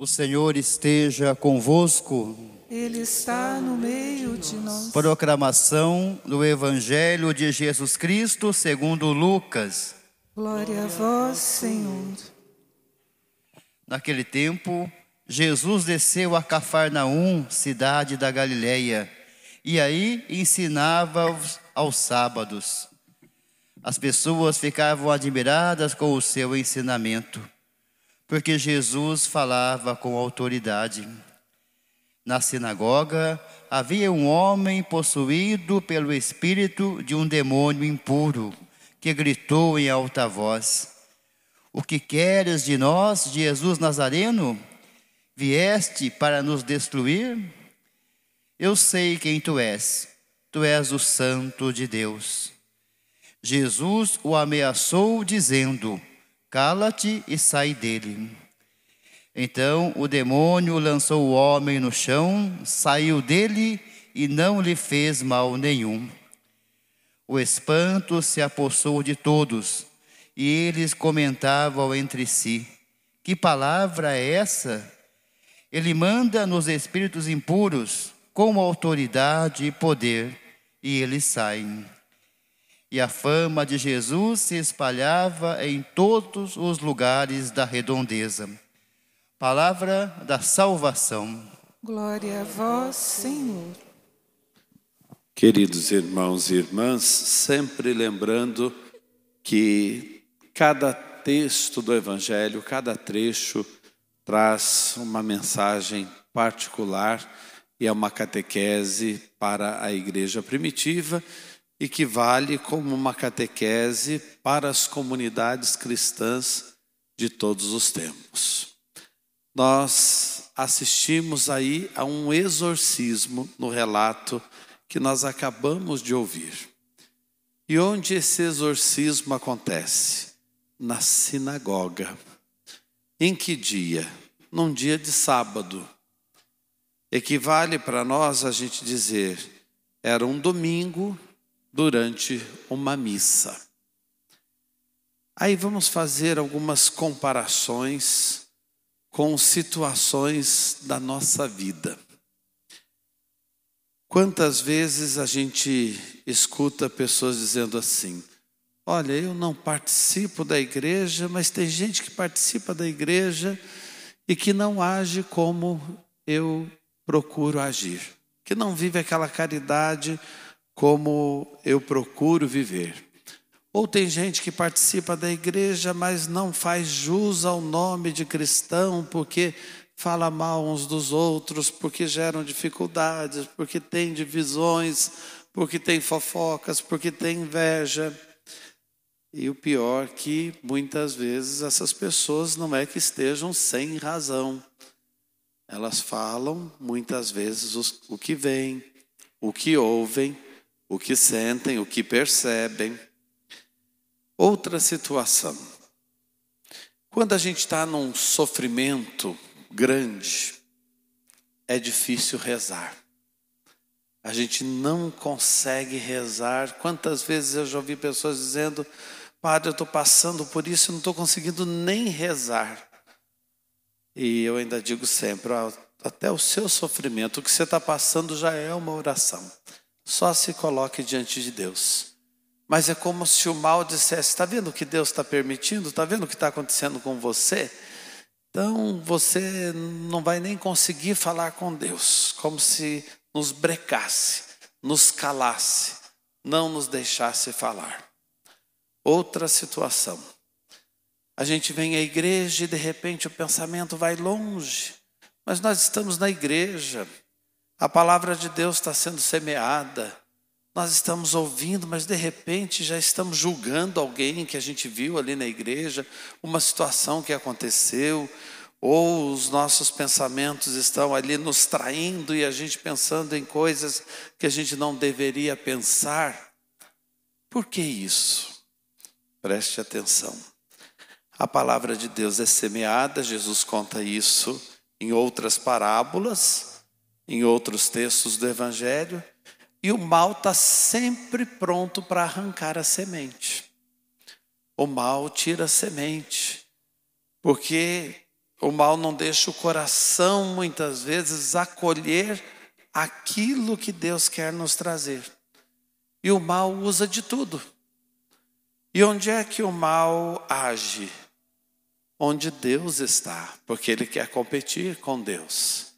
O Senhor esteja convosco. Ele está no meio de nós. Proclamação do Evangelho de Jesus Cristo segundo Lucas. Glória a vós, Senhor. Naquele tempo, Jesus desceu a Cafarnaum, cidade da Galileia, e aí ensinava aos, aos sábados. As pessoas ficavam admiradas com o seu ensinamento, porque Jesus falava com autoridade. Na sinagoga havia um homem possuído pelo espírito de um demônio impuro, que gritou em alta voz: O que queres de nós, Jesus Nazareno? Vieste para nos destruir? Eu sei quem tu és, tu és o Santo de Deus. Jesus o ameaçou, dizendo: Cala-te e sai dele. Então o demônio lançou o homem no chão, saiu dele e não lhe fez mal nenhum. O espanto se apossou de todos, e eles comentavam entre si: Que palavra é essa? Ele manda nos espíritos impuros com autoridade e poder, e eles saem. E a fama de Jesus se espalhava em todos os lugares da redondeza. Palavra da salvação. Glória a vós, Senhor. Queridos irmãos e irmãs, sempre lembrando que cada texto do Evangelho, cada trecho, traz uma mensagem particular e é uma catequese para a igreja primitiva e que vale como uma catequese para as comunidades cristãs de todos os tempos nós assistimos aí a um exorcismo no relato que nós acabamos de ouvir. E onde esse exorcismo acontece? Na sinagoga. Em que dia? Num dia de sábado. Equivale para nós a gente dizer, era um domingo durante uma missa. Aí vamos fazer algumas comparações com situações da nossa vida. Quantas vezes a gente escuta pessoas dizendo assim: Olha, eu não participo da igreja, mas tem gente que participa da igreja e que não age como eu procuro agir, que não vive aquela caridade como eu procuro viver. Ou tem gente que participa da igreja, mas não faz jus ao nome de cristão, porque fala mal uns dos outros, porque geram dificuldades, porque tem divisões, porque tem fofocas, porque tem inveja. E o pior que muitas vezes essas pessoas não é que estejam sem razão. Elas falam muitas vezes o que veem, o que ouvem, o que sentem, o que percebem. Outra situação. Quando a gente está num sofrimento grande, é difícil rezar. A gente não consegue rezar. Quantas vezes eu já ouvi pessoas dizendo: Padre, eu estou passando por isso e não estou conseguindo nem rezar. E eu ainda digo sempre: até o seu sofrimento, o que você está passando já é uma oração. Só se coloque diante de Deus. Mas é como se o mal dissesse: está vendo o que Deus está permitindo? Está vendo o que está acontecendo com você? Então você não vai nem conseguir falar com Deus, como se nos brecasse, nos calasse, não nos deixasse falar. Outra situação. A gente vem à igreja e de repente o pensamento vai longe, mas nós estamos na igreja, a palavra de Deus está sendo semeada, nós estamos ouvindo, mas de repente já estamos julgando alguém que a gente viu ali na igreja, uma situação que aconteceu, ou os nossos pensamentos estão ali nos traindo e a gente pensando em coisas que a gente não deveria pensar. Por que isso? Preste atenção. A palavra de Deus é semeada, Jesus conta isso em outras parábolas, em outros textos do Evangelho. E o mal está sempre pronto para arrancar a semente. O mal tira a semente, porque O mal não deixa o coração, muitas vezes, acolher aquilo que Deus quer nos trazer. E o mal usa de tudo. E onde é que o mal age? Onde Deus está, porque ele quer competir com Deus.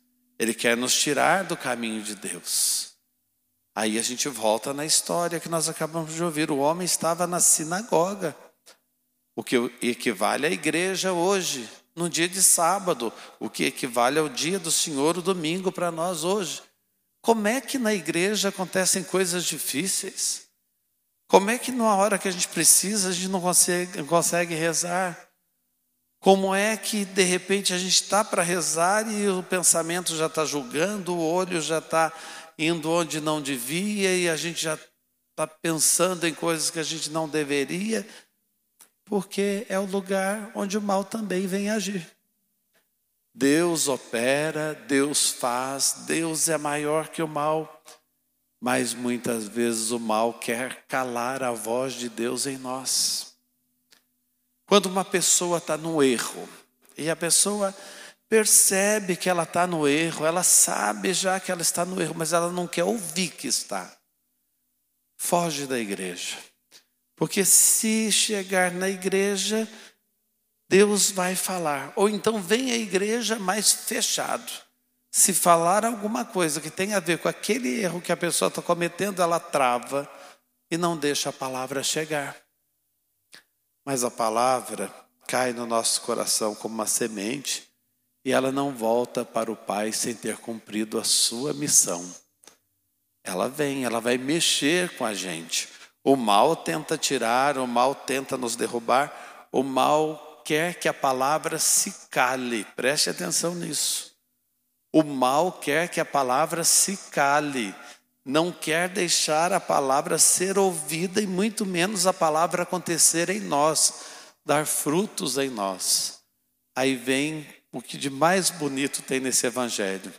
Ele quer nos tirar do caminho de Deus. Aí a gente volta na história que nós acabamos de ouvir. O homem estava na sinagoga, o que equivale à igreja hoje, no dia de sábado, o que equivale ao dia do Senhor, o domingo para nós hoje. Como é que na igreja acontecem coisas difíceis? Como é que na hora que a gente precisa a gente não consegue, não consegue rezar? Como é que de repente a gente está para rezar e o pensamento já está julgando, o olho já está indo onde não devia e a gente já está pensando em coisas que a gente não deveria, porque é o lugar onde o mal também vem agir. Deus opera, Deus faz, Deus é maior que o mal, mas muitas vezes o mal quer calar a voz de Deus em nós. Quando uma pessoa está no erro, e a pessoa percebe que ela está no erro, ela sabe já que ela está no erro, mas ela não quer ouvir que está. Foge da igreja. Porque se chegar na igreja, Deus vai falar. Ou então vem a igreja mais fechado. Se falar alguma coisa que tem a ver com aquele erro que a pessoa está cometendo, ela trava e não deixa a palavra chegar. Mas a palavra cai no nosso coração como uma semente e ela não volta para o Pai sem ter cumprido a sua missão. Ela vem, ela vai mexer com a gente. O mal tenta tirar, o mal tenta nos derrubar, o mal quer que a palavra se cale, preste atenção nisso. O mal quer que a palavra se cale, não quer deixar a palavra ser ouvida e muito menos a palavra acontecer em nós, dar frutos em nós. Aí vem o que de mais bonito tem nesse evangelho.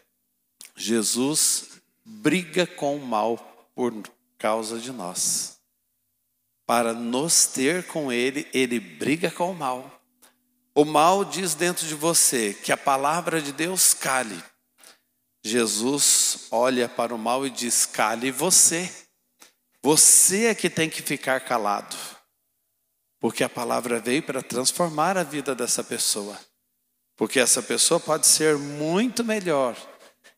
Jesus briga com o mal por causa de nós. Para nos ter com ele, ele briga com o mal. O mal diz dentro de você que a palavra de Deus cale. Jesus olha para o mal e diz: cale você. Você é que tem que ficar calado. Porque a palavra veio para transformar a vida dessa pessoa. Porque essa pessoa pode ser muito melhor.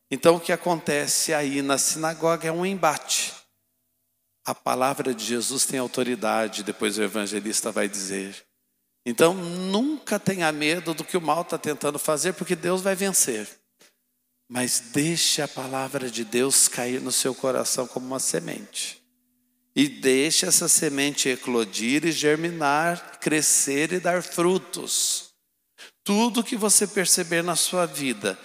Então o que acontece aí na sinagoga é um embate. A palavra de Jesus tem autoridade, depois o evangelista vai dizer. Então, nunca tenha medo do que o mal está tentando fazer, porque Deus vai vencer. Mas deixe a palavra de Deus cair no seu coração como uma semente. E deixe essa semente eclodir e germinar, crescer e dar frutos. Tudo que você perceber na sua vida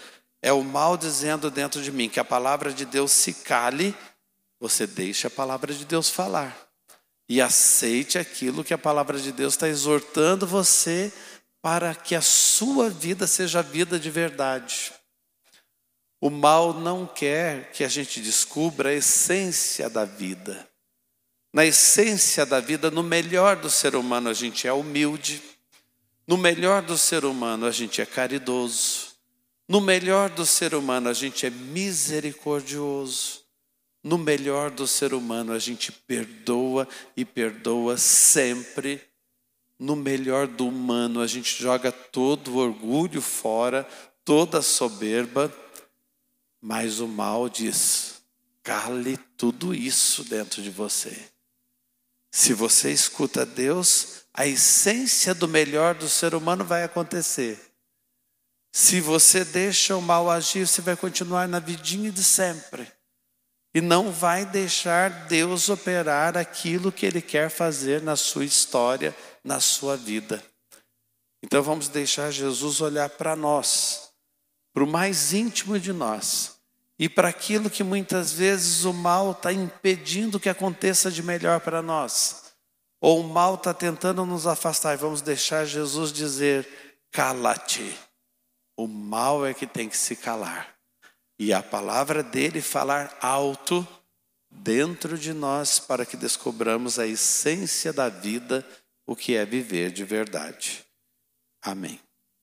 é o mal dizendo dentro de mim que a palavra de Deus se cale, você deixa a palavra de Deus falar e aceite aquilo que a palavra de Deus está exortando você para que a sua vida seja vida de verdade. O mal não quer que a gente descubra a essência da vida. Na essência da vida, no melhor do ser humano, a gente é humilde. No melhor do ser humano, a gente é caridoso. No melhor do ser humano, a gente é misericordioso. No melhor do ser humano, a gente perdoa e perdoa sempre. No melhor do humano, a gente joga todo o orgulho fora, toda a soberba. Mas o mal diz: cale tudo isso dentro de você. Se você escuta Deus, a essência do melhor do ser humano vai acontecer. Se você deixa o mal agir, você vai continuar na vidinha de sempre e não vai deixar Deus operar aquilo que Ele quer fazer na sua história, na sua vida. Então vamos deixar Jesus olhar para nós, para o mais íntimo de nós, e para aquilo que muitas vezes o mal está impedindo que aconteça de melhor para nós, ou o mal está tentando nos afastar, e vamos deixar Jesus dizer: cala-te. O mal é que tem que se calar e a palavra dele falar alto dentro de nós para que descobramos a essência da vida, o que é viver de verdade. Amém.